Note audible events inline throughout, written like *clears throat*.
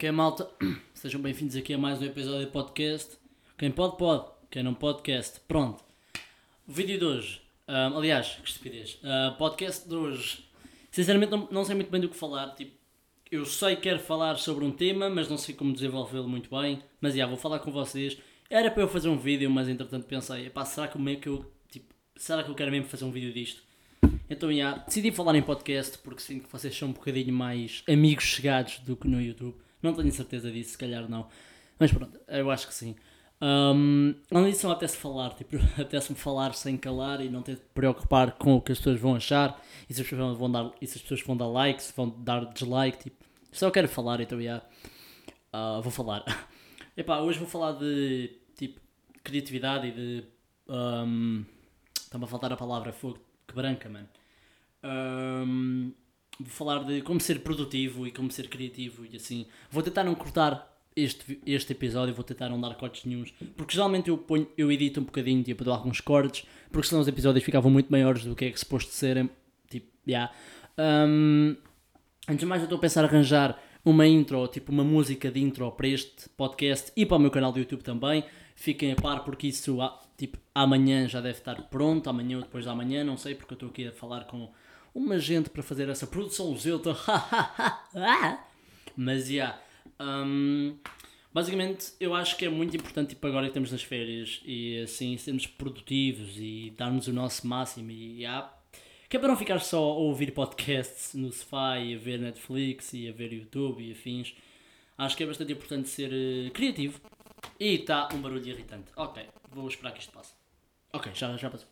que é malta? *clears throat* Sejam bem-vindos aqui a mais um episódio de podcast. Quem pode, pode. Quem não podcast, pronto. O vídeo de hoje, um, aliás, que estupidez. Uh, podcast de hoje, sinceramente não, não sei muito bem do que falar. Tipo, eu sei que quero falar sobre um tema, mas não sei como desenvolvê-lo muito bem. Mas já, vou falar com vocês. Era para eu fazer um vídeo, mas entretanto pensei, pá, será que, meio que eu, tipo, será que eu quero mesmo fazer um vídeo disto? Então, já, decidi falar em podcast porque sinto que vocês são um bocadinho mais amigos chegados do que no YouTube. Não tenho certeza disso, se calhar não. Mas pronto, eu acho que sim. Um, além disso, até se falar, tipo, *laughs* até-se-me falar sem calar e não ter de preocupar com o que as pessoas vão achar e se as pessoas vão dar, e se as pessoas vão dar like, se vão dar dislike, tipo, só quero falar, então já, uh, vou falar. *laughs* Epá, hoje vou falar de, tipo, criatividade e de, um, está-me a faltar a palavra, fogo, que branca, mano. Um, falar de como ser produtivo e como ser criativo e assim. Vou tentar não cortar este, este episódio, vou tentar não dar cortes nenhums, porque geralmente eu, ponho, eu edito um bocadinho, tipo, dou alguns cortes, porque senão os episódios ficavam muito maiores do que é que suposto serem. Tipo, já. Yeah. Um, antes de mais, eu estou a pensar arranjar uma intro, tipo uma música de intro para este podcast e para o meu canal do YouTube também. Fiquem a par porque isso, tipo, amanhã já deve estar pronto, amanhã ou depois de amanhã, não sei, porque eu estou aqui a falar com uma gente para fazer essa produção zeuta. *laughs* Mas, já. Yeah, um, basicamente, eu acho que é muito importante, tipo, agora que estamos nas férias e assim, sermos produtivos e darmos o nosso máximo e, yeah, que é para não ficar só a ouvir podcasts no sofá e a ver Netflix e a ver YouTube e afins. Acho que é bastante importante ser uh, criativo. E está um barulho irritante. Ok, vou esperar que isto passe. Ok, já, já passou.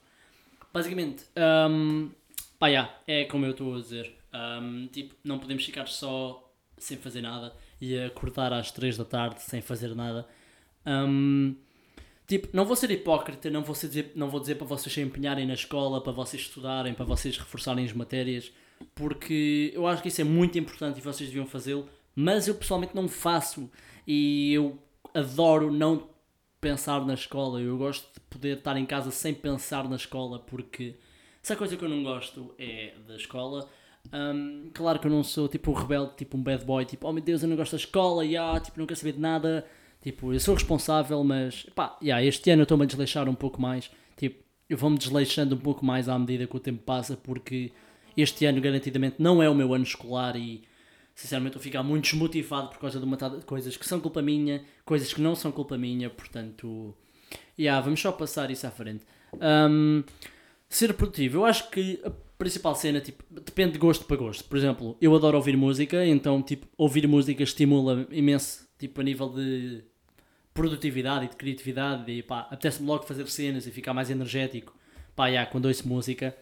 Basicamente, um, Pá, yeah, é como eu estou a dizer. Um, tipo, não podemos ficar só sem fazer nada e acordar às 3 da tarde sem fazer nada. Um, tipo, não vou ser hipócrita, não vou, ser dizer, não vou dizer para vocês se empenharem na escola, para vocês estudarem, para vocês reforçarem as matérias, porque eu acho que isso é muito importante e vocês deviam fazê-lo, mas eu pessoalmente não faço e eu adoro não pensar na escola. Eu gosto de poder estar em casa sem pensar na escola porque se a coisa que eu não gosto é da escola, um, claro que eu não sou tipo um rebelde, tipo um bad boy, tipo, oh meu Deus, eu não gosto da escola, yeah, tipo, não quero saber de nada, tipo, eu sou responsável, mas pá, yeah, este ano eu estou-me a desleixar um pouco mais, tipo, eu vou-me desleixando um pouco mais à medida que o tempo passa, porque este ano garantidamente não é o meu ano escolar e sinceramente eu fico muito desmotivado por causa de uma de coisas que são culpa minha, coisas que não são culpa minha, portanto, yeah, vamos só passar isso à frente. Um, Ser produtivo, eu acho que a principal cena tipo, depende de gosto para gosto. Por exemplo, eu adoro ouvir música, então tipo, ouvir música estimula imenso tipo, a nível de produtividade e de criatividade e pá, apetece-me logo fazer cenas e ficar mais energético pá, yeah, quando ouço música.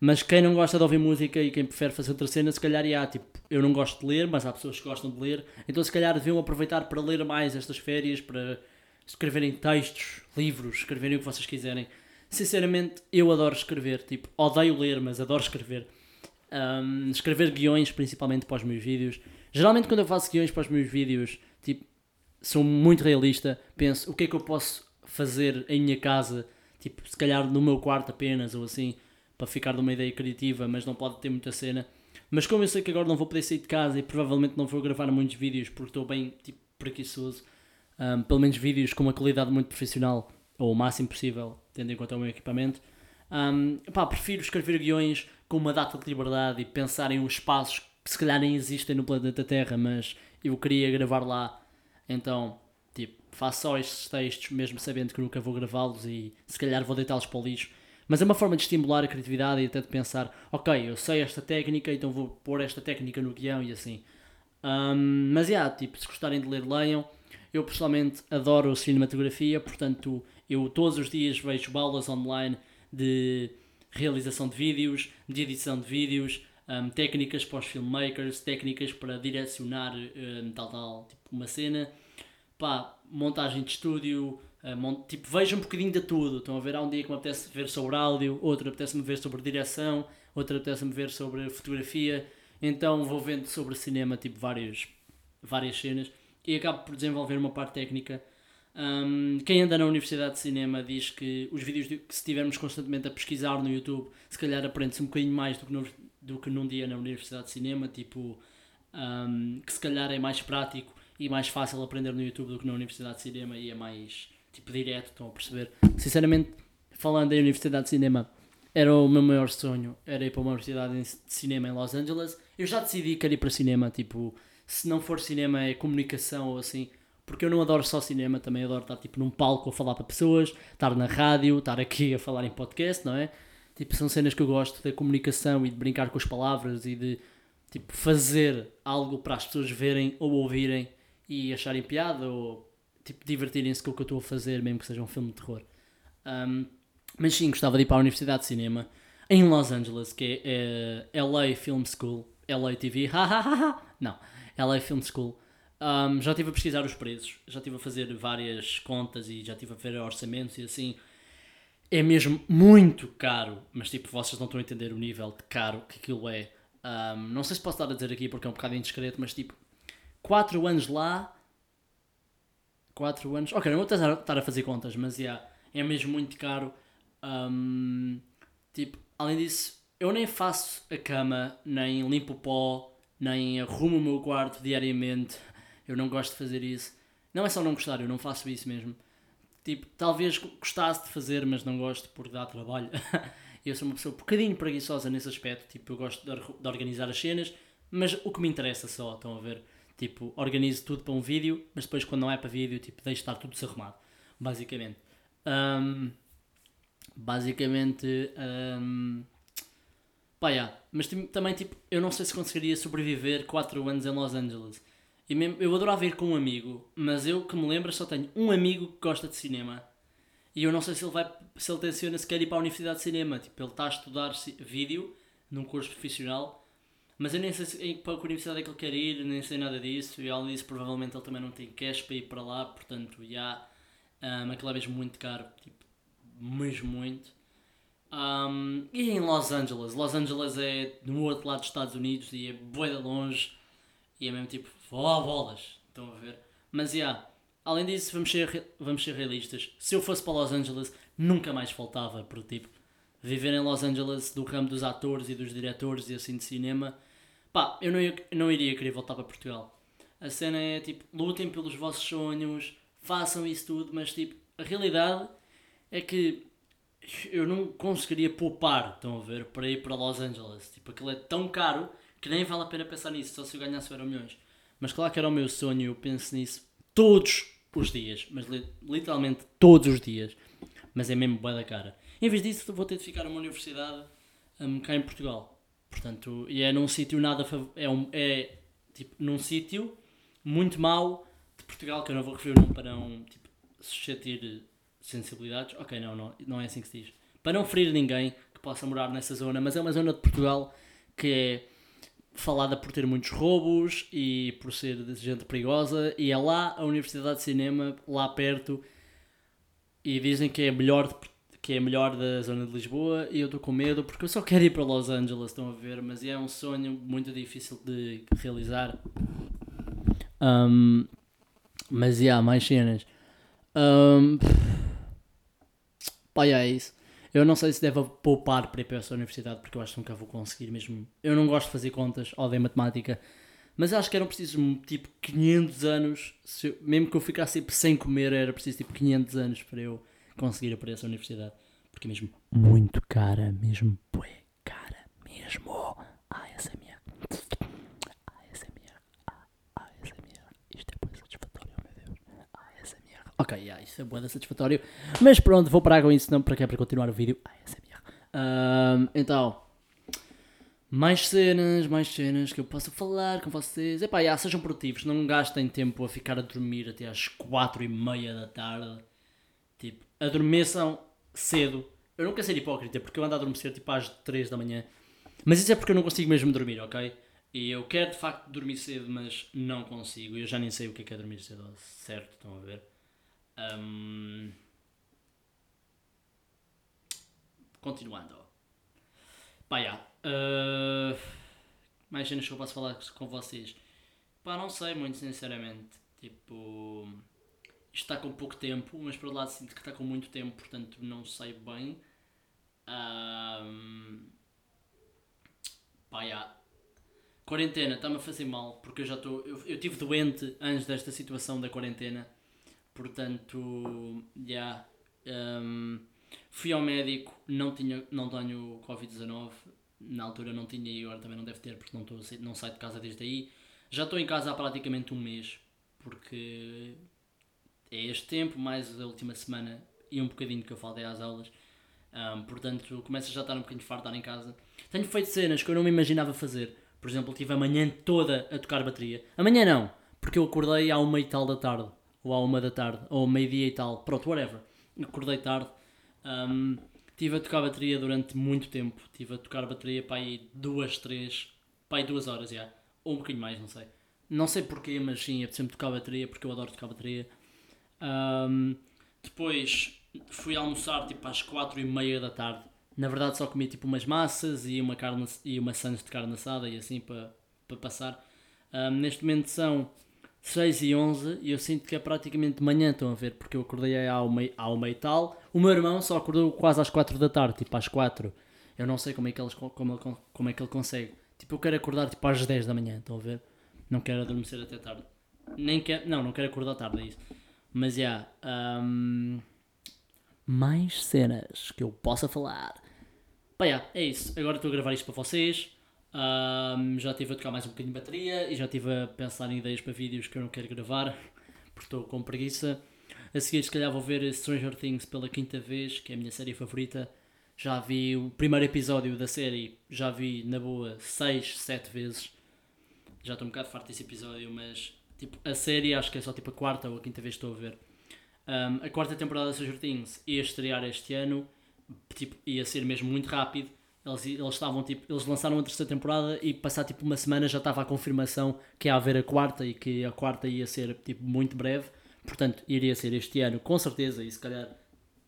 Mas quem não gosta de ouvir música e quem prefere fazer outra cena, se calhar, yeah, tipo, eu não gosto de ler, mas há pessoas que gostam de ler, então se calhar deviam aproveitar para ler mais estas férias, para escreverem textos, livros, escreverem o que vocês quiserem sinceramente, eu adoro escrever. Tipo, odeio ler, mas adoro escrever. Um, escrever guiões, principalmente para os meus vídeos. Geralmente, quando eu faço guiões para os meus vídeos, tipo, sou muito realista. Penso, o que é que eu posso fazer em minha casa? Tipo, se calhar no meu quarto apenas, ou assim, para ficar de uma ideia criativa, mas não pode ter muita cena. Mas como eu sei que agora não vou poder sair de casa e provavelmente não vou gravar muitos vídeos porque estou bem, tipo, preguiçoso, um, pelo menos vídeos com uma qualidade muito profissional, ou o máximo possível, tendo em conta o meu equipamento. Um, pá, prefiro escrever guiões com uma data de liberdade e pensar em uns espaços que se calhar nem existem no planeta Terra, mas eu queria gravar lá. Então, tipo, faço só estes textos, mesmo sabendo que nunca vou gravá-los e se calhar vou deitá-los para o lixo. Mas é uma forma de estimular a criatividade e até de pensar, ok, eu sei esta técnica, então vou pôr esta técnica no guião e assim. Um, mas, yeah, tipo, se gostarem de ler, leiam. Eu pessoalmente adoro cinematografia, portanto eu todos os dias vejo aulas online de realização de vídeos, de edição de vídeos, um, técnicas para os filmmakers, técnicas para direcionar um, tal, tal, tipo uma cena, pá, montagem de estúdio, um, tipo, vejo um bocadinho de tudo. Estão a ver, há um dia que me apetece ver sobre áudio, outro apetece-me ver sobre direção, outro apetece-me ver sobre fotografia, então vou vendo sobre cinema, tipo, vários, várias cenas, e acabo por desenvolver uma parte técnica um, quem anda na Universidade de Cinema diz que os vídeos que se estivermos constantemente a pesquisar no YouTube, se calhar aprende-se um bocadinho mais do que, no, do que num dia na Universidade de Cinema, tipo, um, que se calhar é mais prático e mais fácil aprender no YouTube do que na Universidade de Cinema e é mais tipo direto, estão a perceber? Sinceramente, falando da Universidade de Cinema, era o meu maior sonho, era ir para uma universidade de cinema em Los Angeles. Eu já decidi que quero ir para cinema, tipo, se não for cinema é comunicação ou assim, porque eu não adoro só cinema, também adoro estar tipo num palco a falar para pessoas, estar na rádio, estar aqui a falar em podcast, não é? Tipo, são cenas que eu gosto da comunicação e de brincar com as palavras e de tipo fazer algo para as pessoas verem ou ouvirem e acharem piada ou tipo divertirem-se com o que eu estou a fazer, mesmo que seja um filme de terror. Um, mas sim, gostava de ir para a Universidade de Cinema em Los Angeles, que é, é LA Film School, LA TV, *laughs* não, LA Film School. Um, já estive a pesquisar os preços, já estive a fazer várias contas e já estive a ver orçamentos e assim. É mesmo muito caro, mas tipo, vocês não estão a entender o nível de caro que aquilo é. Um, não sei se posso estar a dizer aqui porque é um bocado indiscreto, mas tipo, 4 anos lá. 4 anos. Ok, não vou estar a fazer contas, mas yeah, é mesmo muito caro. Um, tipo, além disso, eu nem faço a cama, nem limpo o pó, nem arrumo o meu quarto diariamente. Eu não gosto de fazer isso. Não é só não gostar, eu não faço isso mesmo. Tipo, talvez gostasse de fazer, mas não gosto porque dá trabalho. *laughs* eu sou uma pessoa um bocadinho preguiçosa nesse aspecto. Tipo, eu gosto de, organizar as cenas, mas o que me interessa só, estão a ver? Tipo, organizo tudo para um vídeo, mas depois quando não é para vídeo, tipo, deixo estar tudo desarrumado. Basicamente. Um, basicamente. Um, pá, yeah. Mas também, tipo, eu não sei se conseguiria sobreviver 4 anos em Los Angeles. E mesmo, eu adorava ir com um amigo, mas eu que me lembro só tenho um amigo que gosta de cinema. E eu não sei se ele vai, se ele tenciona sequer ir para a Universidade de Cinema. Tipo, ele está a estudar vídeo num curso profissional, mas eu nem sei se, para que universidade é que ele quer ir, nem sei nada disso. E além disso, provavelmente ele também não tem cash para ir para lá, portanto, já. Yeah, um, aquilo é mesmo muito caro, tipo, mesmo muito. Um, e em Los Angeles, Los Angeles é no outro lado dos Estados Unidos e é bué de longe e é mesmo tipo, vó bolas, estão a ver? Mas, yeah, além disso, vamos ser, vamos ser realistas. Se eu fosse para Los Angeles, nunca mais faltava, porque, tipo, viver em Los Angeles, do ramo dos atores e dos diretores e assim de cinema, pá, eu não, eu não iria querer voltar para Portugal. A cena é, tipo, lutem pelos vossos sonhos, façam isso tudo, mas, tipo, a realidade é que eu não conseguiria poupar, estão a ver, para ir para Los Angeles. Tipo, aquilo é tão caro que nem vale a pena pensar nisso, só se eu ganhasse euro milhões. Mas claro que era o meu sonho, eu penso nisso todos os dias, mas literalmente todos os dias. Mas é mesmo boa da cara. Em vez disso, vou ter de ficar numa universidade um, cá em Portugal. Portanto, e é num sítio nada. É, um, é tipo num sítio muito mau de Portugal, que eu não vou referir o nome para não tipo, suscetir sensibilidades. Ok, não, não, não é assim que se diz. Para não ferir ninguém que possa morar nessa zona, mas é uma zona de Portugal que é falada por ter muitos roubos e por ser de gente perigosa, e é lá a Universidade de Cinema, lá perto, e dizem que é melhor que é melhor da zona de Lisboa e eu estou com medo porque eu só quero ir para Los Angeles, estão a ver, mas é um sonho muito difícil de realizar. Um, mas há yeah, mais cenas. Um, pá, é isso. Eu não sei se devo poupar para ir para essa universidade porque eu acho que nunca vou conseguir mesmo. Eu não gosto de fazer contas, odeio matemática. Mas acho que eram precisos tipo 500 anos, eu, mesmo que eu ficasse tipo, sem comer, era preciso tipo 500 anos para eu conseguir ir para essa universidade. Porque é mesmo muito cara, mesmo bué cara, mesmo. ASMR. ASMR. ASMR. Isto é bué satisfatório, meu Deus. ASMR. Ok, yeah, isto é bué satisfatório. Mas pronto, vou parar com isso, não para que é para continuar o vídeo. ASMR. Um, então, mais cenas, mais cenas que eu posso falar com vocês. Epá, já, sejam produtivos, não gastem tempo a ficar a dormir até às 4 e meia da tarde. Tipo, adormeçam cedo. Eu nunca ser hipócrita porque eu ando a adormecer tipo às 3 da manhã. Mas isso é porque eu não consigo mesmo dormir, ok? E eu quero de facto dormir cedo, mas não consigo. Eu já nem sei o que é, que é dormir cedo, certo? Estão a ver? Um... Continuando. Pá, já. Uh... Mais cenas que eu posso falar com vocês. Pá, não sei muito sinceramente. Tipo. Isto está com pouco tempo, mas por outro lado sinto que está com muito tempo, portanto não sei bem. Um... Pá, já. quarentena está-me a fazer mal, porque eu já estou. Eu, eu tive doente antes desta situação da quarentena, portanto, já. um, fui ao médico, não, tinha, não tenho Covid-19, na altura não tinha e agora também não deve ter, porque não, estou, a não saio de casa desde aí. Já estou em casa há praticamente um mês, porque é este tempo, mais a última semana e um bocadinho que eu faltei às aulas. Um, portanto, começo a já estar um bocadinho farto de estar em casa. Tenho feito cenas que eu não me imaginava fazer. Por exemplo, tive a manhã toda a tocar bateria. Amanhã não, porque eu acordei à uma e tal da tarde, ou à uma da tarde, ou meio-dia e tal. Pronto, whatever. Acordei tarde. Um, tive a tocar bateria durante muito tempo. Tive a tocar bateria para aí duas, três, para aí duas horas já. Ou um bocadinho mais, não sei. Não sei porquê, mas sim, eu sempre tocar bateria porque eu adoro tocar bateria. Um, depois fui almoçar tipo às quatro e meia da tarde. Na verdade só comi tipo umas massas e uma carne e uma sandes de carne assada e assim para para passar. Um, neste momento são 6 e 11 e eu sinto que é praticamente de manhã, estão a ver, porque eu acordei ao meio, ao meio e tal. O meu irmão só acordou quase às 4 da tarde, tipo às 4. Eu não sei como é que, eles, como, como é que ele consegue. Tipo, eu quero acordar tipo às 10 da manhã, estão a ver? Não quero adormecer até tarde. Nem quero, não, não quero acordar tarde, é isso. Mas já, um, mais cenas que eu possa falar. Pá, já, é isso. Agora estou a gravar isto para vocês. Um, já estive a tocar mais um bocadinho de bateria e já estive a pensar em ideias para vídeos que eu não quero gravar *laughs* porque estou com preguiça. A seguir, se calhar, vou ver Stranger Things pela quinta vez, que é a minha série favorita. Já vi o primeiro episódio da série, já vi na boa 6, 7 vezes. Já estou um bocado farto desse episódio, mas tipo, a série acho que é só tipo a quarta ou a quinta vez que estou a ver. Um, a quarta temporada de Stranger Things ia estrear este ano, tipo, ia ser mesmo muito rápido. Eles, eles estavam tipo, eles lançaram a terceira temporada e passar tipo uma semana já estava a confirmação que ia haver a quarta e que a quarta ia ser tipo muito breve. Portanto, iria ser este ano, com certeza, e se calhar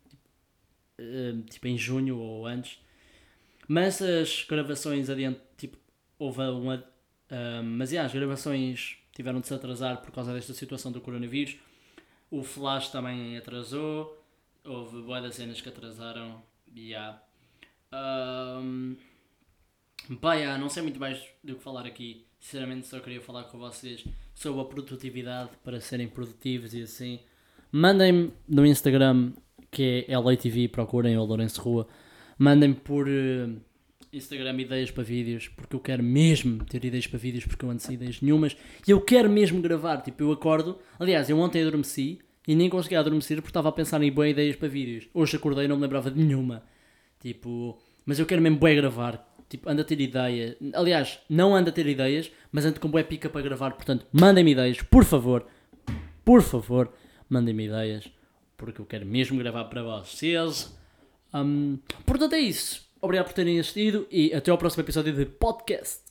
tipo, tipo em junho ou antes. Mas as gravações adiante, tipo, houve uma. Um, mas yeah, as gravações tiveram de se atrasar por causa desta situação do coronavírus. O Flash também atrasou. Houve boas cenas que atrasaram. Yeah. Um, não sei muito mais do que falar aqui. Sinceramente, só queria falar com vocês sobre a produtividade para serem produtivos e assim. Mandem-me no Instagram, que é LATV, procurem o Lourenço Rua. Mandem-me por uh, Instagram ideias para vídeos, porque eu quero mesmo ter ideias para vídeos, porque eu ando sem ideias nenhumas. E eu quero mesmo gravar, tipo, eu acordo. Aliás, eu ontem adormeci e nem consegui adormecer porque estava a pensar em boas ideias para vídeos. Hoje acordei e não me lembrava de nenhuma. Tipo, mas eu quero mesmo bué gravar. Tipo, ando a ter ideia. Aliás, não ando a ter ideias, mas ando com bué pica para gravar. Portanto, mandem-me ideias, por favor. Por favor, mandem-me ideias. Porque eu quero mesmo gravar para vocês. Um, portanto, é isso. Obrigado por terem assistido e até ao próximo episódio de podcast.